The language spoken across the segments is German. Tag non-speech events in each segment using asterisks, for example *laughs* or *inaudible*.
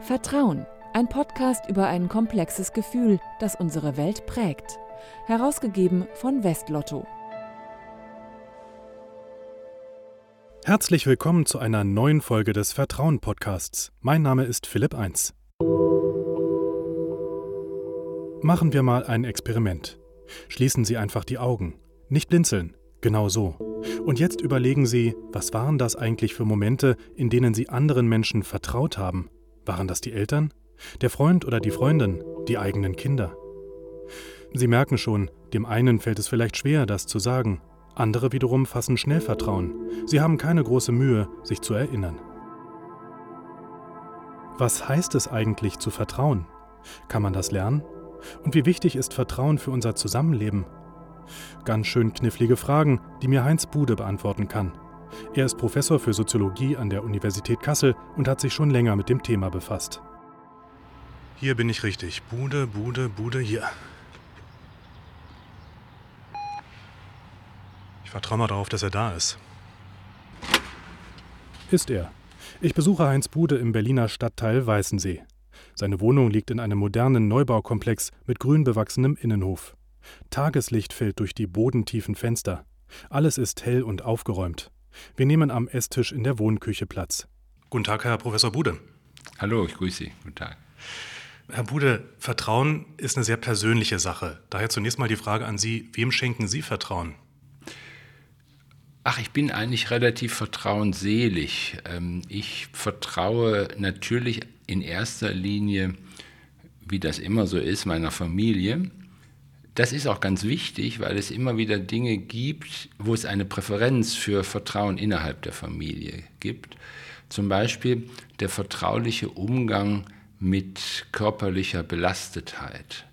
Vertrauen, ein Podcast über ein komplexes Gefühl, das unsere Welt prägt. Herausgegeben von Westlotto. Herzlich willkommen zu einer neuen Folge des Vertrauen Podcasts. Mein Name ist Philipp 1. Machen wir mal ein Experiment. Schließen Sie einfach die Augen. Nicht blinzeln. Genau so. Und jetzt überlegen Sie, was waren das eigentlich für Momente, in denen Sie anderen Menschen vertraut haben? Waren das die Eltern? Der Freund oder die Freundin? Die eigenen Kinder? Sie merken schon, dem einen fällt es vielleicht schwer, das zu sagen. Andere wiederum fassen schnell Vertrauen. Sie haben keine große Mühe, sich zu erinnern. Was heißt es eigentlich zu vertrauen? Kann man das lernen? Und wie wichtig ist Vertrauen für unser Zusammenleben? Ganz schön knifflige Fragen, die mir Heinz Bude beantworten kann. Er ist Professor für Soziologie an der Universität Kassel und hat sich schon länger mit dem Thema befasst. Hier bin ich richtig. Bude, Bude, Bude, hier. Ich vertraue mal darauf, dass er da ist. Ist er. Ich besuche Heinz Bude im Berliner Stadtteil Weißensee. Seine Wohnung liegt in einem modernen Neubaukomplex mit grün bewachsenem Innenhof. Tageslicht fällt durch die bodentiefen Fenster. Alles ist hell und aufgeräumt. Wir nehmen am Esstisch in der Wohnküche Platz. Guten Tag, Herr Professor Bude. Hallo, ich grüße Sie. Guten Tag. Herr Bude, Vertrauen ist eine sehr persönliche Sache. Daher zunächst mal die Frage an Sie, wem schenken Sie Vertrauen? Ach, ich bin eigentlich relativ vertrauensselig. Ähm, ich vertraue natürlich in erster Linie, wie das immer so ist, meiner Familie. Das ist auch ganz wichtig, weil es immer wieder Dinge gibt, wo es eine Präferenz für Vertrauen innerhalb der Familie gibt. Zum Beispiel der vertrauliche Umgang mit körperlicher Belastetheit.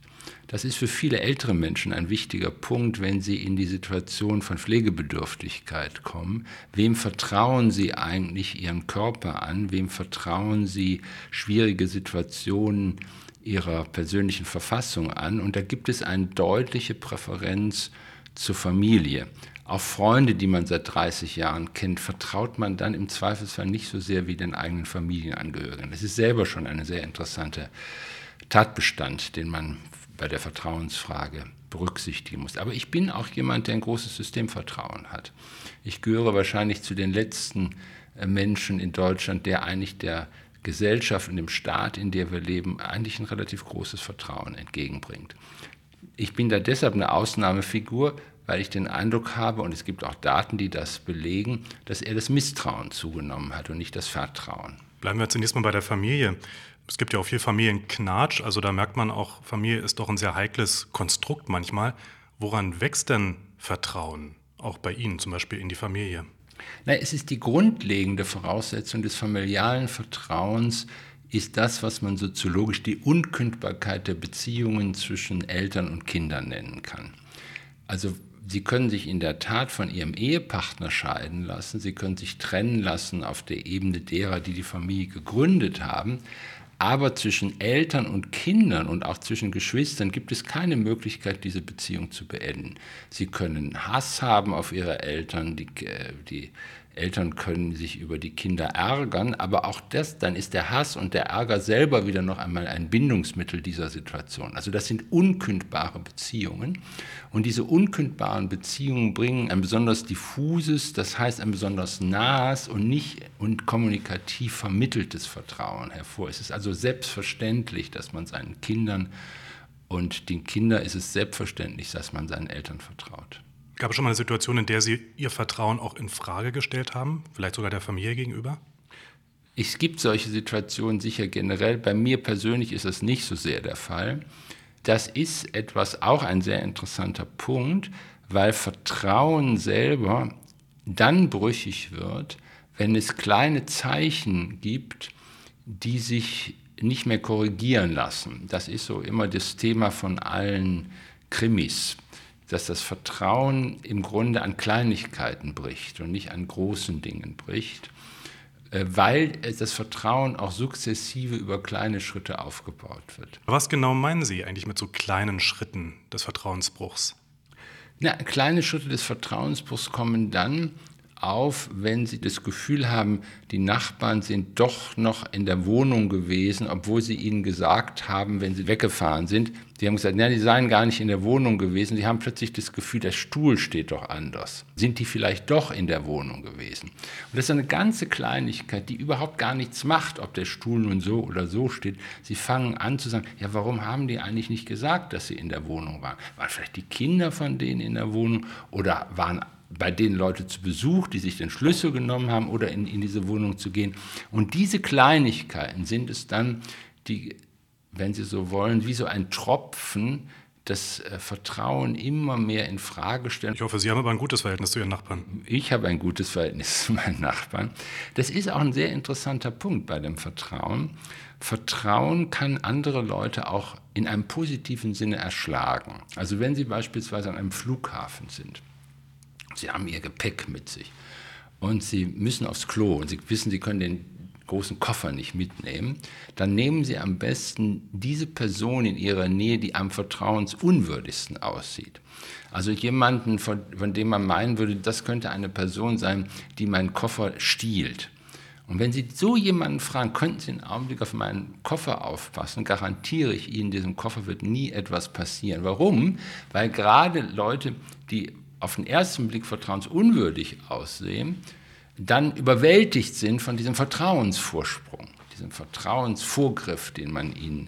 Das ist für viele ältere Menschen ein wichtiger Punkt, wenn sie in die Situation von Pflegebedürftigkeit kommen. Wem vertrauen sie eigentlich ihren Körper an? Wem vertrauen sie schwierige Situationen ihrer persönlichen Verfassung an und da gibt es eine deutliche Präferenz zur Familie. Auch Freunde, die man seit 30 Jahren kennt, vertraut man dann im Zweifelsfall nicht so sehr wie den eigenen Familienangehörigen. Das ist selber schon ein sehr interessanter Tatbestand, den man bei der Vertrauensfrage berücksichtigen muss. Aber ich bin auch jemand, der ein großes Systemvertrauen hat. Ich gehöre wahrscheinlich zu den letzten äh, Menschen in Deutschland, der eigentlich der Gesellschaft und dem Staat, in der wir leben, eigentlich ein relativ großes Vertrauen entgegenbringt. Ich bin da deshalb eine Ausnahmefigur, weil ich den Eindruck habe, und es gibt auch Daten, die das belegen, dass er das Misstrauen zugenommen hat und nicht das Vertrauen. Bleiben wir zunächst mal bei der Familie. Es gibt ja auch viel Familienknatsch, also da merkt man auch, Familie ist doch ein sehr heikles Konstrukt manchmal. Woran wächst denn Vertrauen, auch bei Ihnen zum Beispiel in die Familie? Na, es ist die grundlegende Voraussetzung des familialen Vertrauens, ist das, was man soziologisch die Unkündbarkeit der Beziehungen zwischen Eltern und Kindern nennen kann. Also Sie können sich in der Tat von Ihrem Ehepartner scheiden lassen, Sie können sich trennen lassen auf der Ebene derer, die die Familie gegründet haben, aber zwischen Eltern und Kindern und auch zwischen Geschwistern gibt es keine Möglichkeit, diese Beziehung zu beenden. Sie können Hass haben auf ihre Eltern, die, äh, die Eltern können sich über die Kinder ärgern, aber auch das, dann ist der Hass und der Ärger selber wieder noch einmal ein Bindungsmittel dieser Situation. Also das sind unkündbare Beziehungen und diese unkündbaren Beziehungen bringen ein besonders diffuses, das heißt ein besonders nahes und nicht und kommunikativ vermitteltes Vertrauen hervor. Es ist also selbstverständlich, dass man seinen Kindern und den Kindern ist es selbstverständlich, dass man seinen Eltern vertraut. Gab es schon mal eine Situation, in der Sie Ihr Vertrauen auch in Frage gestellt haben, vielleicht sogar der Familie gegenüber? Es gibt solche Situationen sicher generell. Bei mir persönlich ist das nicht so sehr der Fall. Das ist etwas auch ein sehr interessanter Punkt, weil Vertrauen selber dann brüchig wird, wenn es kleine Zeichen gibt, die sich nicht mehr korrigieren lassen. Das ist so immer das Thema von allen Krimis dass das Vertrauen im Grunde an Kleinigkeiten bricht und nicht an großen Dingen bricht, äh, weil das Vertrauen auch sukzessive über kleine Schritte aufgebaut wird. Was genau meinen Sie eigentlich mit so kleinen Schritten des Vertrauensbruchs? Na, kleine Schritte des Vertrauensbruchs kommen dann auf, wenn sie das Gefühl haben, die Nachbarn sind doch noch in der Wohnung gewesen, obwohl sie ihnen gesagt haben, wenn sie weggefahren sind, die haben gesagt, ja, die seien gar nicht in der Wohnung gewesen, die haben plötzlich das Gefühl, der Stuhl steht doch anders. Sind die vielleicht doch in der Wohnung gewesen? Und das ist eine ganze Kleinigkeit, die überhaupt gar nichts macht, ob der Stuhl nun so oder so steht. Sie fangen an zu sagen, ja, warum haben die eigentlich nicht gesagt, dass sie in der Wohnung waren? Waren vielleicht die Kinder von denen in der Wohnung oder waren bei denen Leute zu Besuch, die sich den Schlüssel genommen haben oder in, in diese Wohnung zu gehen. Und diese Kleinigkeiten sind es dann, die, wenn Sie so wollen, wie so ein Tropfen, das äh, Vertrauen immer mehr in Frage stellen. Ich hoffe, Sie haben aber ein gutes Verhältnis zu Ihren Nachbarn. Ich habe ein gutes Verhältnis *laughs* zu meinen Nachbarn. Das ist auch ein sehr interessanter Punkt bei dem Vertrauen. Vertrauen kann andere Leute auch in einem positiven Sinne erschlagen. Also wenn Sie beispielsweise an einem Flughafen sind Sie haben ihr Gepäck mit sich und Sie müssen aufs Klo und Sie wissen, Sie können den großen Koffer nicht mitnehmen, dann nehmen Sie am besten diese Person in Ihrer Nähe, die am vertrauensunwürdigsten aussieht. Also jemanden, von, von dem man meinen würde, das könnte eine Person sein, die meinen Koffer stiehlt. Und wenn Sie so jemanden fragen, könnten Sie einen Augenblick auf meinen Koffer aufpassen, garantiere ich Ihnen, diesem Koffer wird nie etwas passieren. Warum? Weil gerade Leute, die auf den ersten Blick vertrauensunwürdig aussehen, dann überwältigt sind von diesem Vertrauensvorsprung, diesem Vertrauensvorgriff, den man ihnen,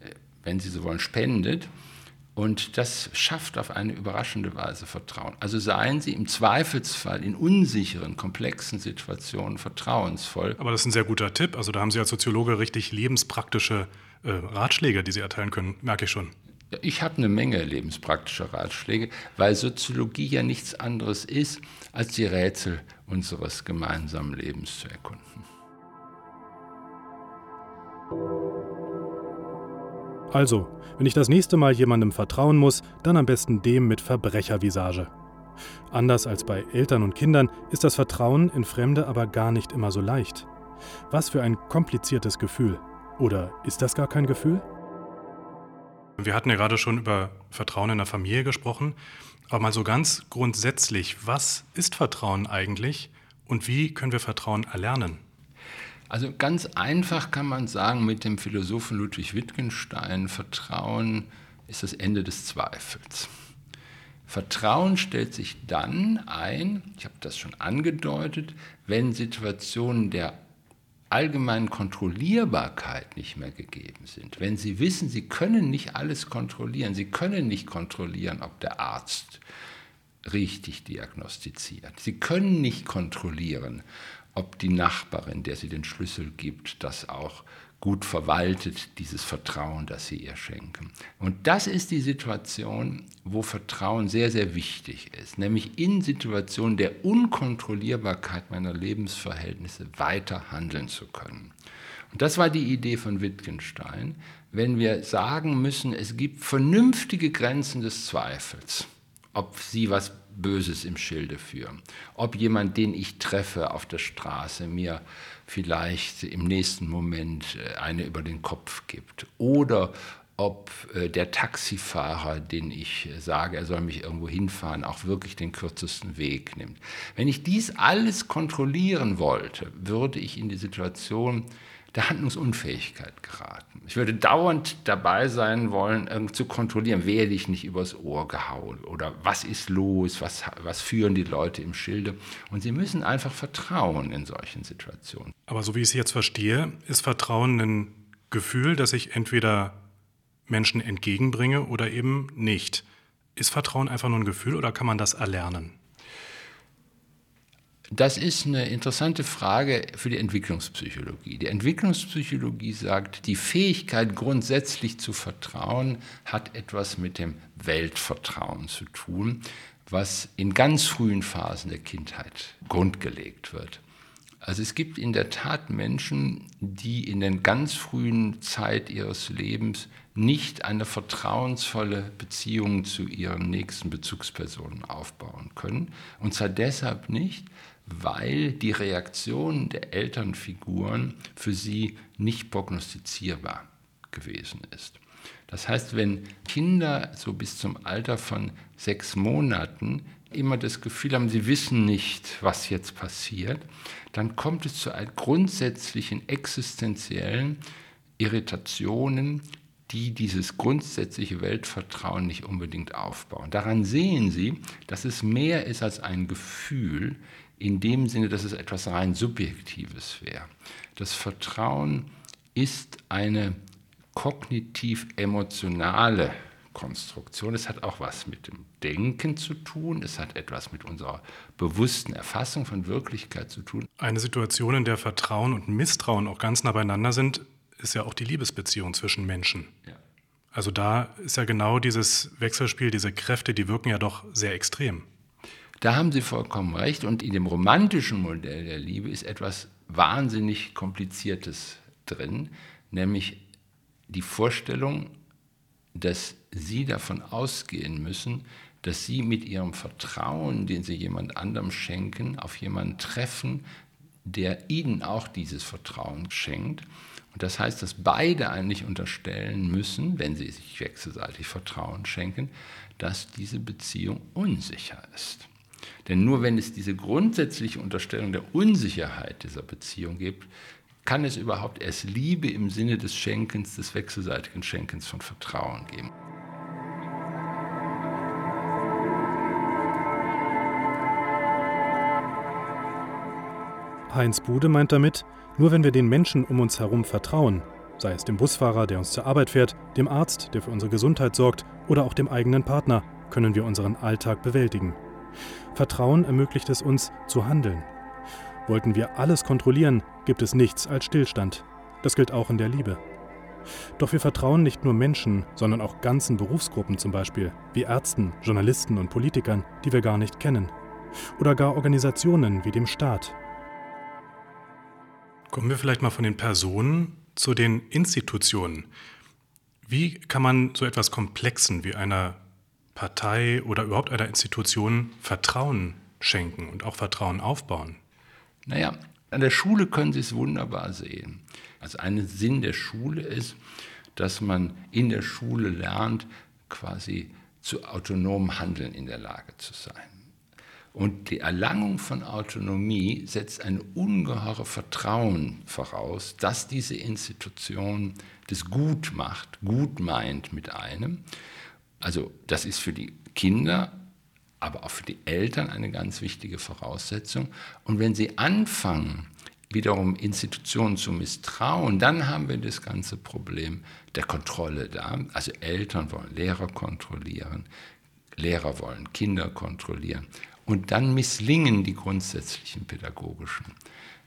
äh, wenn sie so wollen, spendet. Und das schafft auf eine überraschende Weise Vertrauen. Also seien Sie im Zweifelsfall in unsicheren, komplexen Situationen vertrauensvoll. Aber das ist ein sehr guter Tipp. Also da haben Sie als Soziologe richtig lebenspraktische äh, Ratschläge, die Sie erteilen können, merke ich schon. Ich habe eine Menge lebenspraktischer Ratschläge, weil Soziologie ja nichts anderes ist, als die Rätsel unseres gemeinsamen Lebens zu erkunden. Also, wenn ich das nächste Mal jemandem vertrauen muss, dann am besten dem mit Verbrechervisage. Anders als bei Eltern und Kindern ist das Vertrauen in Fremde aber gar nicht immer so leicht. Was für ein kompliziertes Gefühl. Oder ist das gar kein Gefühl? Wir hatten ja gerade schon über Vertrauen in der Familie gesprochen. Aber mal so ganz grundsätzlich, was ist Vertrauen eigentlich und wie können wir Vertrauen erlernen? Also ganz einfach kann man sagen mit dem Philosophen Ludwig Wittgenstein, Vertrauen ist das Ende des Zweifels. Vertrauen stellt sich dann ein, ich habe das schon angedeutet, wenn Situationen der allgemeinen Kontrollierbarkeit nicht mehr gegeben sind, wenn Sie wissen, Sie können nicht alles kontrollieren, Sie können nicht kontrollieren, ob der Arzt richtig diagnostiziert, Sie können nicht kontrollieren, ob die Nachbarin, der Sie den Schlüssel gibt, das auch gut verwaltet, dieses Vertrauen, das sie ihr schenken. Und das ist die Situation, wo Vertrauen sehr, sehr wichtig ist, nämlich in Situationen der Unkontrollierbarkeit meiner Lebensverhältnisse weiter handeln zu können. Und das war die Idee von Wittgenstein, wenn wir sagen müssen, es gibt vernünftige Grenzen des Zweifels, ob sie was Böses im Schilde führen, ob jemand, den ich treffe auf der Straße, mir vielleicht im nächsten Moment äh, eine über den Kopf gibt. Oder ob äh, der Taxifahrer, den ich äh, sage, er soll mich irgendwo hinfahren, auch wirklich den kürzesten Weg nimmt. Wenn ich dies alles kontrollieren wollte, würde ich in die Situation der Handlungsunfähigkeit geraten. Ich würde dauernd dabei sein wollen, zu kontrollieren, werde ich nicht übers Ohr gehauen oder was ist los, was, was führen die Leute im Schilde. Und sie müssen einfach vertrauen in solchen Situationen. Aber so wie ich es jetzt verstehe, ist Vertrauen ein Gefühl, das ich entweder Menschen entgegenbringe oder eben nicht. Ist Vertrauen einfach nur ein Gefühl oder kann man das erlernen? Das ist eine interessante Frage für die Entwicklungspsychologie. Die Entwicklungspsychologie sagt, die Fähigkeit grundsätzlich zu vertrauen hat etwas mit dem Weltvertrauen zu tun, was in ganz frühen Phasen der Kindheit grundgelegt wird. Also es gibt in der Tat Menschen, die in der ganz frühen Zeit ihres Lebens nicht eine vertrauensvolle Beziehung zu ihren nächsten Bezugspersonen aufbauen können. Und zwar deshalb nicht, weil die Reaktion der Elternfiguren für sie nicht prognostizierbar gewesen ist. Das heißt, wenn Kinder so bis zum Alter von sechs Monaten immer das Gefühl haben, sie wissen nicht, was jetzt passiert, dann kommt es zu grundsätzlichen existenziellen Irritationen, die dieses grundsätzliche Weltvertrauen nicht unbedingt aufbauen. Daran sehen Sie, dass es mehr ist als ein Gefühl, in dem Sinne, dass es etwas rein Subjektives wäre. Das Vertrauen ist eine kognitiv-emotionale Konstruktion. Es hat auch was mit dem Denken zu tun. Es hat etwas mit unserer bewussten Erfassung von Wirklichkeit zu tun. Eine Situation, in der Vertrauen und Misstrauen auch ganz nah beieinander sind, ist ja auch die Liebesbeziehung zwischen Menschen. Ja. Also da ist ja genau dieses Wechselspiel, diese Kräfte, die wirken ja doch sehr extrem. Da haben Sie vollkommen recht. Und in dem romantischen Modell der Liebe ist etwas wahnsinnig Kompliziertes drin, nämlich die Vorstellung, dass Sie davon ausgehen müssen, dass Sie mit Ihrem Vertrauen, den Sie jemand anderem schenken, auf jemanden treffen, der Ihnen auch dieses Vertrauen schenkt. Und das heißt, dass beide eigentlich unterstellen müssen, wenn sie sich wechselseitig Vertrauen schenken, dass diese Beziehung unsicher ist. Denn nur wenn es diese grundsätzliche Unterstellung der Unsicherheit dieser Beziehung gibt, kann es überhaupt erst Liebe im Sinne des Schenkens, des wechselseitigen Schenkens von Vertrauen geben. Heinz Bude meint damit, nur wenn wir den Menschen um uns herum vertrauen, sei es dem Busfahrer, der uns zur Arbeit fährt, dem Arzt, der für unsere Gesundheit sorgt, oder auch dem eigenen Partner, können wir unseren Alltag bewältigen. Vertrauen ermöglicht es uns zu handeln. Wollten wir alles kontrollieren, gibt es nichts als Stillstand. Das gilt auch in der Liebe. Doch wir vertrauen nicht nur Menschen, sondern auch ganzen Berufsgruppen zum Beispiel, wie Ärzten, Journalisten und Politikern, die wir gar nicht kennen. Oder gar Organisationen wie dem Staat. Kommen wir vielleicht mal von den Personen zu den Institutionen. Wie kann man so etwas Komplexen wie einer Partei oder überhaupt einer Institution Vertrauen schenken und auch Vertrauen aufbauen? Naja, an der Schule können Sie es wunderbar sehen. Also ein Sinn der Schule ist, dass man in der Schule lernt, quasi zu autonomem Handeln in der Lage zu sein. Und die Erlangung von Autonomie setzt ein ungeheure Vertrauen voraus, dass diese Institution das gut macht, gut meint mit einem. Also das ist für die Kinder aber auch für die Eltern eine ganz wichtige Voraussetzung. Und wenn sie anfangen, wiederum Institutionen zu misstrauen, dann haben wir das ganze Problem der Kontrolle da. Also Eltern wollen Lehrer kontrollieren, Lehrer wollen Kinder kontrollieren. Und dann misslingen die grundsätzlichen pädagogischen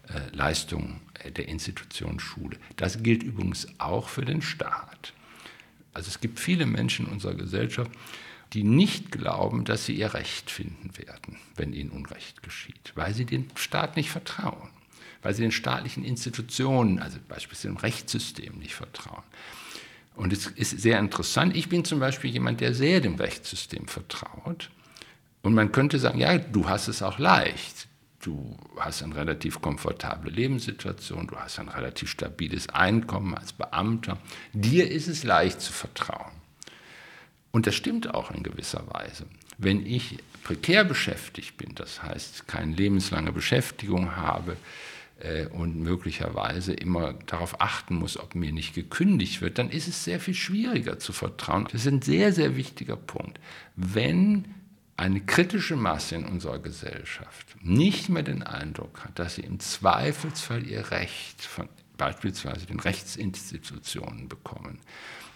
äh, Leistungen der Institution Schule. Das gilt übrigens auch für den Staat. Also es gibt viele Menschen in unserer Gesellschaft, die nicht glauben, dass sie ihr Recht finden werden, wenn ihnen Unrecht geschieht, weil sie dem Staat nicht vertrauen, weil sie den staatlichen Institutionen, also beispielsweise dem Rechtssystem, nicht vertrauen. Und es ist sehr interessant, ich bin zum Beispiel jemand, der sehr dem Rechtssystem vertraut. Und man könnte sagen, ja, du hast es auch leicht. Du hast eine relativ komfortable Lebenssituation, du hast ein relativ stabiles Einkommen als Beamter. Dir ist es leicht zu vertrauen. Und das stimmt auch in gewisser Weise. Wenn ich prekär beschäftigt bin, das heißt keine lebenslange Beschäftigung habe äh, und möglicherweise immer darauf achten muss, ob mir nicht gekündigt wird, dann ist es sehr viel schwieriger zu vertrauen. Das ist ein sehr, sehr wichtiger Punkt. Wenn eine kritische Masse in unserer Gesellschaft nicht mehr den Eindruck hat, dass sie im Zweifelsfall ihr Recht von beispielsweise den Rechtsinstitutionen bekommen,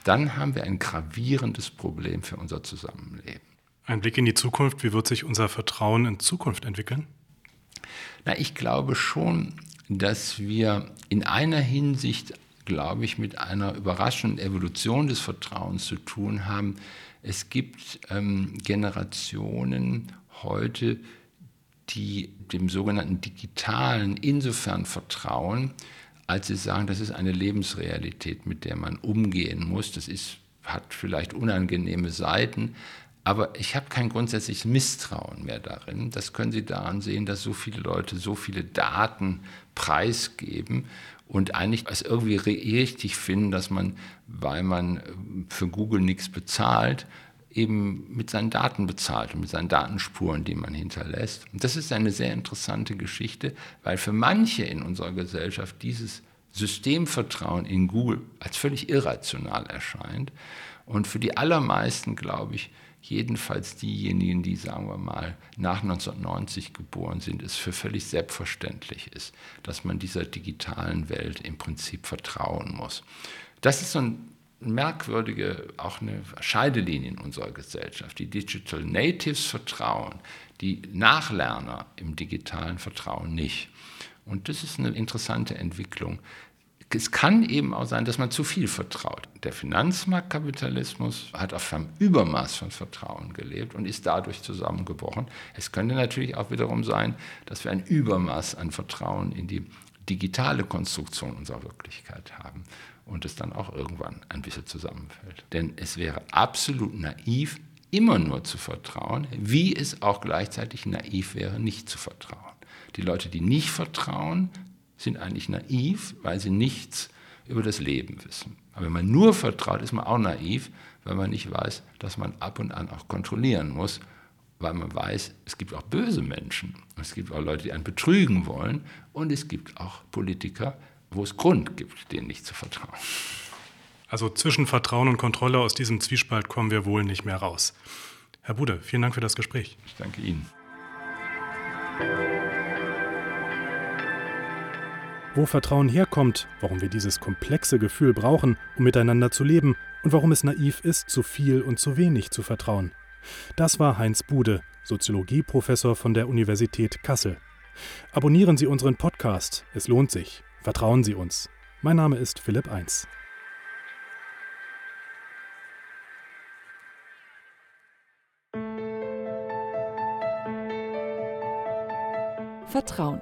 dann haben wir ein gravierendes Problem für unser Zusammenleben. Ein Blick in die Zukunft, wie wird sich unser Vertrauen in Zukunft entwickeln? Na, ich glaube schon, dass wir in einer Hinsicht, glaube ich, mit einer überraschenden Evolution des Vertrauens zu tun haben. Es gibt ähm, Generationen heute, die dem sogenannten Digitalen insofern vertrauen, als sie sagen, das ist eine Lebensrealität, mit der man umgehen muss. Das ist, hat vielleicht unangenehme Seiten, aber ich habe kein grundsätzliches Misstrauen mehr darin. Das können Sie daran sehen, dass so viele Leute so viele Daten preisgeben und eigentlich es irgendwie richtig finden, dass man, weil man für Google nichts bezahlt, eben mit seinen Daten bezahlt und mit seinen Datenspuren, die man hinterlässt. Und das ist eine sehr interessante Geschichte, weil für manche in unserer Gesellschaft dieses Systemvertrauen in Google als völlig irrational erscheint. Und für die allermeisten, glaube ich, jedenfalls diejenigen, die, sagen wir mal, nach 1990 geboren sind, es für völlig selbstverständlich ist, dass man dieser digitalen Welt im Prinzip vertrauen muss. Das ist so ein merkwürdige, auch eine Scheidelinie in unserer Gesellschaft. Die Digital Natives vertrauen, die Nachlerner im digitalen Vertrauen nicht. Und das ist eine interessante Entwicklung. Es kann eben auch sein, dass man zu viel vertraut. Der Finanzmarktkapitalismus hat auf einem Übermaß von Vertrauen gelebt und ist dadurch zusammengebrochen. Es könnte natürlich auch wiederum sein, dass wir ein Übermaß an Vertrauen in die digitale Konstruktion unserer Wirklichkeit haben und es dann auch irgendwann ein bisschen zusammenfällt. Denn es wäre absolut naiv, immer nur zu vertrauen, wie es auch gleichzeitig naiv wäre, nicht zu vertrauen. Die Leute, die nicht vertrauen, sind eigentlich naiv, weil sie nichts über das Leben wissen. Aber wenn man nur vertraut, ist man auch naiv, weil man nicht weiß, dass man ab und an auch kontrollieren muss, weil man weiß, es gibt auch böse Menschen, es gibt auch Leute, die einen betrügen wollen und es gibt auch Politiker, wo es Grund gibt, denen nicht zu vertrauen. Also zwischen Vertrauen und Kontrolle aus diesem Zwiespalt kommen wir wohl nicht mehr raus. Herr Bude, vielen Dank für das Gespräch. Ich danke Ihnen. Wo Vertrauen herkommt, warum wir dieses komplexe Gefühl brauchen, um miteinander zu leben und warum es naiv ist, zu viel und zu wenig zu vertrauen. Das war Heinz Bude, Soziologieprofessor von der Universität Kassel. Abonnieren Sie unseren Podcast, es lohnt sich. Vertrauen Sie uns. Mein Name ist Philipp Eins. Vertrauen,